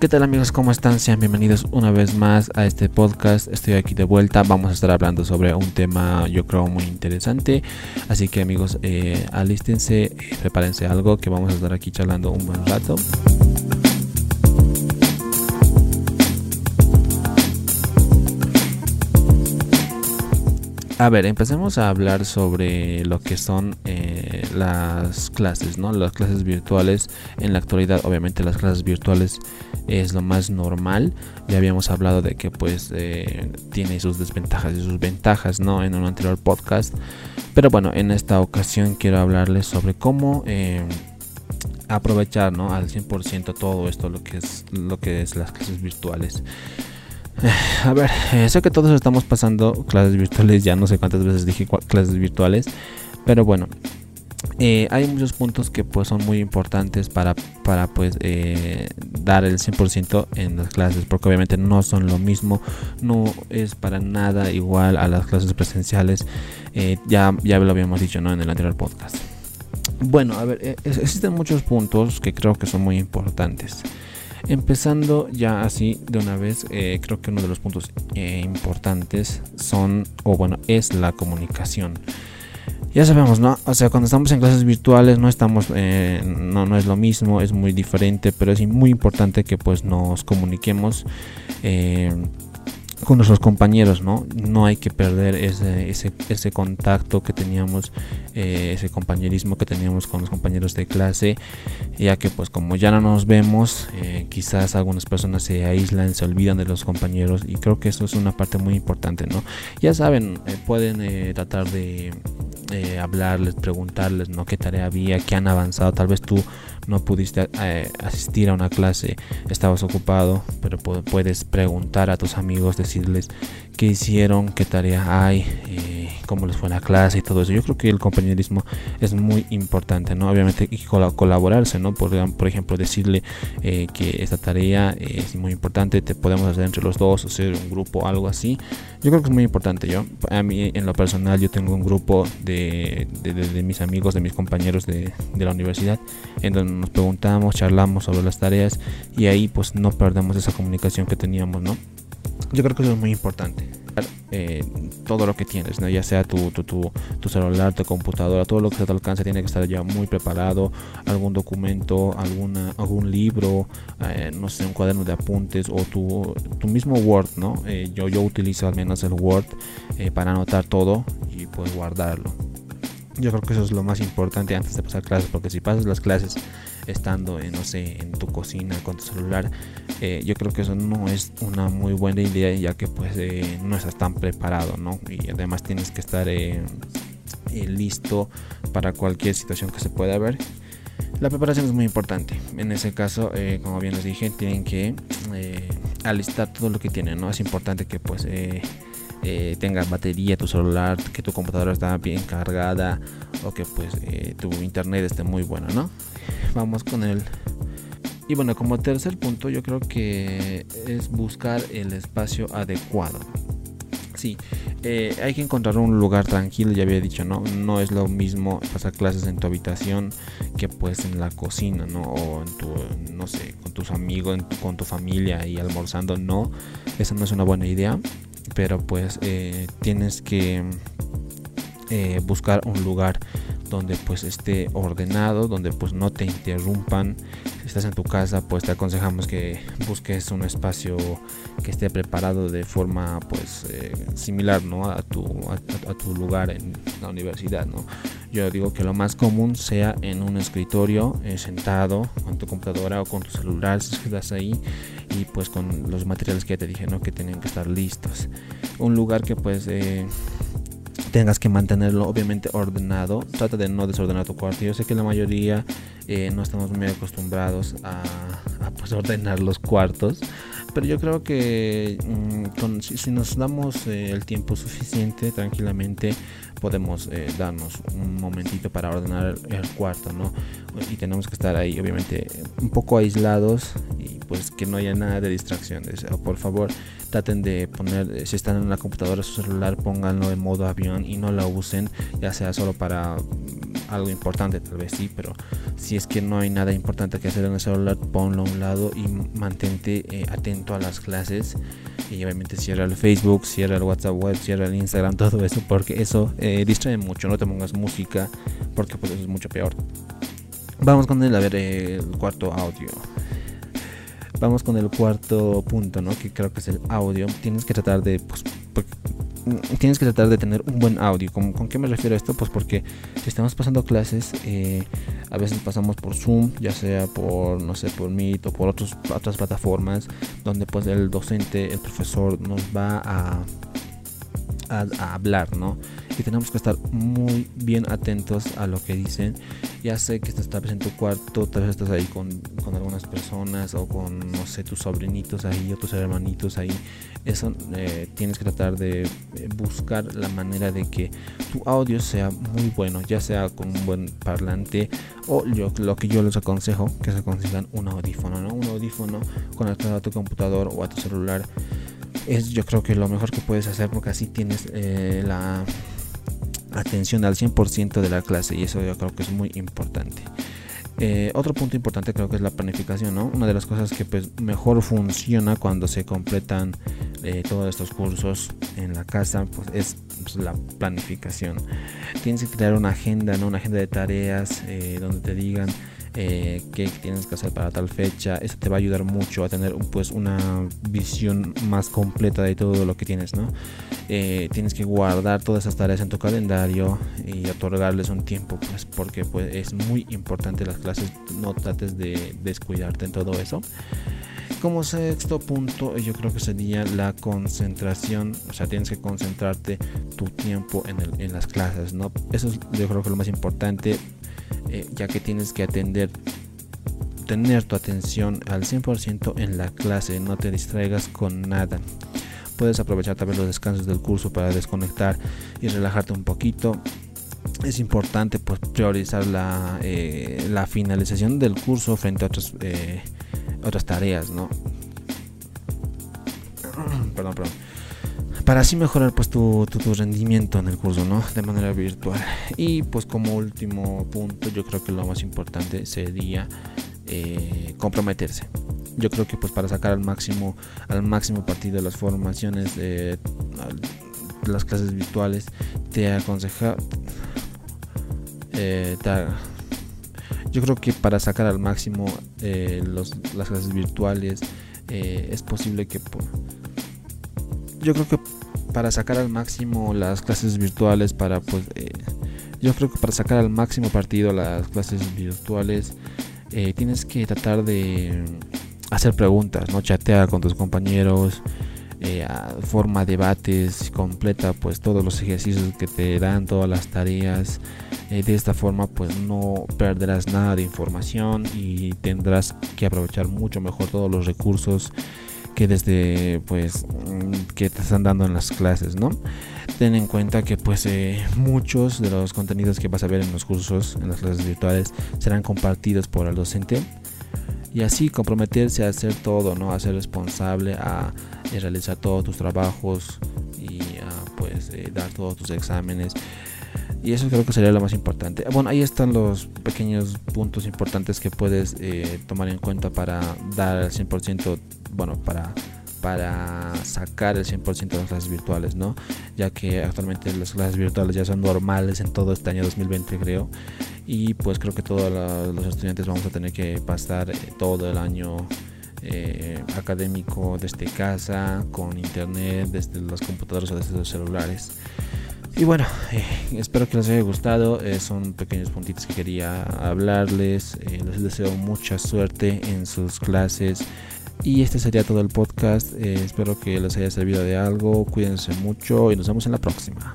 ¿Qué tal amigos? ¿Cómo están? Sean bienvenidos una vez más a este podcast. Estoy aquí de vuelta. Vamos a estar hablando sobre un tema yo creo muy interesante. Así que amigos, eh, alístense, eh, prepárense algo que vamos a estar aquí charlando un buen rato. A ver, empecemos a hablar sobre lo que son eh, las clases, ¿no? Las clases virtuales en la actualidad, obviamente las clases virtuales es lo más normal. Ya habíamos hablado de que pues eh, tiene sus desventajas y sus ventajas, ¿no? En un anterior podcast. Pero bueno, en esta ocasión quiero hablarles sobre cómo eh, aprovechar, ¿no? Al 100% todo esto, lo que es, lo que es las clases virtuales. A ver, eh, sé que todos estamos pasando clases virtuales, ya no sé cuántas veces dije clases virtuales, pero bueno, eh, hay muchos puntos que pues son muy importantes para, para pues eh, dar el 100% en las clases, porque obviamente no son lo mismo, no es para nada igual a las clases presenciales, ya, ya lo habíamos dicho ¿no? en el anterior podcast. Bueno, a ver, existen muchos puntos que creo que son muy importantes. Empezando ya así de una vez, eh, creo que uno de los puntos eh, importantes son, o bueno, es la comunicación. Ya sabemos, ¿no? O sea, cuando estamos en clases virtuales no estamos, eh, no, no es lo mismo, es muy diferente, pero es muy importante que pues nos comuniquemos con nuestros compañeros, ¿no? No hay que perder ese, ese, ese contacto que teníamos, eh, ese compañerismo que teníamos con los compañeros de clase, ya que pues como ya no nos vemos, eh, quizás algunas personas se aíslan, se olvidan de los compañeros y creo que eso es una parte muy importante, ¿no? Ya saben, eh, pueden tratar de hablarles, preguntarles, ¿no? ¿Qué tarea había? ¿Qué han avanzado? Tal vez tú no pudiste eh, asistir a una clase, estabas ocupado, pero puedes preguntar a tus amigos, decirles qué hicieron, qué tarea hay, eh, cómo les fue la clase y todo eso. Yo creo que el compañerismo es muy importante, ¿no? Obviamente y colaborarse, ¿no? Por, por ejemplo, decirle eh, que esta tarea es muy importante, te podemos hacer entre los dos, hacer un grupo, algo así. Yo creo que es muy importante. Yo, a mí, en lo personal, yo tengo un grupo de, de, mis amigos, de mis compañeros de, de la universidad, en donde nos preguntamos, charlamos sobre las tareas y ahí pues no perdemos esa comunicación que teníamos, ¿no? Yo creo que eso es muy importante. Eh, todo lo que tienes, ¿no? ya sea tu, tu, tu, tu, celular, tu computadora, todo lo que se te alcance tiene que estar ya muy preparado. Algún documento, alguna, algún libro, eh, no sé, un cuaderno de apuntes o tu, tu mismo Word, ¿no? Eh, yo, yo utilizo al menos el Word para anotar todo y pues guardarlo. Yo creo que eso es lo más importante antes de pasar clases, porque si pasas las clases estando, en, no sé, en tu cocina con tu celular, eh, yo creo que eso no es una muy buena idea ya que pues eh, no estás tan preparado, ¿no? Y además tienes que estar eh, listo para cualquier situación que se pueda ver. La preparación es muy importante. En ese caso, como bien les dije, tienen que alistar todo lo que tienen, ¿no? Es importante que pues eh, tengas batería tu celular, que tu computadora está bien cargada o que pues eh, tu internet esté muy bueno, ¿no? Vamos con el... Y bueno, como tercer punto yo creo que es buscar el espacio adecuado. Sí, eh, hay que encontrar un lugar tranquilo, ya había dicho, ¿no? No es lo mismo pasar clases en tu habitación que pues en la cocina, ¿no? O en tu, no sé, con tus amigos, con tu familia y almorzando, no. Esa no es una buena idea pero pues eh, tienes que eh, buscar un lugar donde pues esté ordenado, donde pues no te interrumpan. Si estás en tu casa, pues te aconsejamos que busques un espacio que esté preparado de forma pues eh, similar ¿no? a, tu, a, tu lugar en la universidad. ¿no? Yo digo que lo más común sea en un escritorio, sentado con tu computadora o con tu celular si estás ahí y pues con los materiales que ya te dije, ¿no? Que tienen que estar listos. Un lugar que pues eh, tengas que mantenerlo obviamente ordenado. Trata de no desordenar tu cuarto. Yo sé que la mayoría eh, no estamos muy acostumbrados a, pues, ordenar los cuartos. Pero yo creo que mm, si, nos damos eh, el tiempo suficiente, tranquilamente, podemos darnos un momentito para ordenar el cuarto, ¿no? Y tenemos que estar ahí, obviamente, un poco aislados pues que no haya nada de distracciones. Por favor, traten de poner, si están en la computadora, su celular, pónganlo en modo avión y no lo usen, ya sea solo para algo importante, tal vez sí, pero si es que no hay nada importante que hacer en el celular, ponlo a un lado y mantente eh, atento a las clases. Y obviamente cierra el Facebook, cierra el WhatsApp web, cierra el Instagram, todo eso, porque eso eh, distrae mucho. No te pongas música, porque pues eso es mucho peor. Vamos con el, a ver, el cuarto audio. Vamos con el cuarto punto, ¿no? Que creo que es el audio. Tienes que tratar de, pues, tienes que tratar de tener un buen audio. ¿Con, ¿Con, qué me refiero a esto? Pues porque si estamos pasando clases, eh, a veces pasamos por Zoom, ya sea por, no sé, por Meet o por otros, otras plataformas, donde pues el docente, el profesor nos va a, hablar, ¿no? Y tenemos que estar muy bien atentos a lo que dicen. Ya sé que estás en tu cuarto, tal vez estás ahí con, con algunas personas o con, no sé, tus sobrinitos ahí o tus hermanitos ahí eso eh, tienes que tratar de eh, buscar la manera de que tu audio sea muy bueno, ya sea con un buen parlante o yo, lo que yo les aconsejo que se consigan un audífono, ¿no? Un audífono conectado a tu computador o a tu celular es yo creo que lo mejor que puedes hacer porque así tienes eh, la atención al 100% de la clase y eso yo creo que es muy importante. Eh, otro punto importante creo que es la planificación, ¿no? Una de las cosas que pues, mejor funciona cuando se completan eh, todos estos cursos en la casa pues, es pues, la planificación. Tienes que crear una agenda, ¿no? Una agenda de tareas eh, donde te digan eh, qué tienes que hacer para tal fecha. Eso te va a ayudar mucho a tener pues una visión más completa de todo lo que tienes, ¿no? Eh, tienes que guardar todas esas tareas en tu calendario y otorgarles un tiempo, pues porque pues, es muy importante las clases. No trates de descuidarte en todo eso. Como sexto punto, yo creo que sería la concentración. O sea, tienes que concentrarte tu tiempo en, en las clases, ¿no? Eso es, yo creo que lo más importante eh, ya que tienes que atender tener tu atención al 100% en la clase, no te distraigas con nada. Puedes aprovechar también los descansos del curso para desconectar y relajarte un poquito. Es importante pues, priorizar la, eh, la finalización del curso frente a otras, eh, otras tareas, ¿no? perdón, perdón para así mejorar pues tu, rendimiento en el curso, ¿no? De manera virtual. Y pues como último punto, yo creo que lo más importante sería eh, comprometerse. Yo creo que pues para sacar al máximo, al máximo partido de las formaciones, de las clases virtuales, te aconseja, eh, yo creo que para sacar al máximo eh, las clases virtuales es posible que yo creo que para sacar al máximo las clases virtuales, para pues, eh, yo creo que para sacar al máximo partido las clases virtuales, eh, tienes que tratar de hacer preguntas, no chatear con tus compañeros, eh, forma debates, completa pues todos los ejercicios que te dan, todas las tareas. de esta forma pues no perderás nada de información y tendrás que aprovechar mucho mejor todos los recursos que desde pues que te están dando en las clases, ¿no? Ten en cuenta que pues eh, muchos de los contenidos que vas a ver en los cursos, en las clases virtuales, serán compartidos por el docente y así comprometerse a hacer todo, ¿no? A ser responsable, a, eh, realizar todos tus trabajos y a pues eh, dar todos tus exámenes. Y eso creo que sería lo más importante. Bueno, ahí están los pequeños puntos importantes que puedes tomar en cuenta para dar al 100% bueno, para, para sacar el 100% de las clases virtuales, ¿no? Ya que actualmente las clases virtuales ya son normales en todo este año 2020, creo. Y pues creo que todos los estudiantes vamos a tener que pasar eh, todo el año eh, académico desde casa, con internet, desde los computadores o desde los celulares. Y bueno, eh, espero que les haya gustado. son pequeños puntitos que quería hablarles. les deseo mucha suerte en sus clases. Y este sería todo el podcast. Eh, espero que les haya servido de algo. Cuídense mucho y nos vemos en la próxima.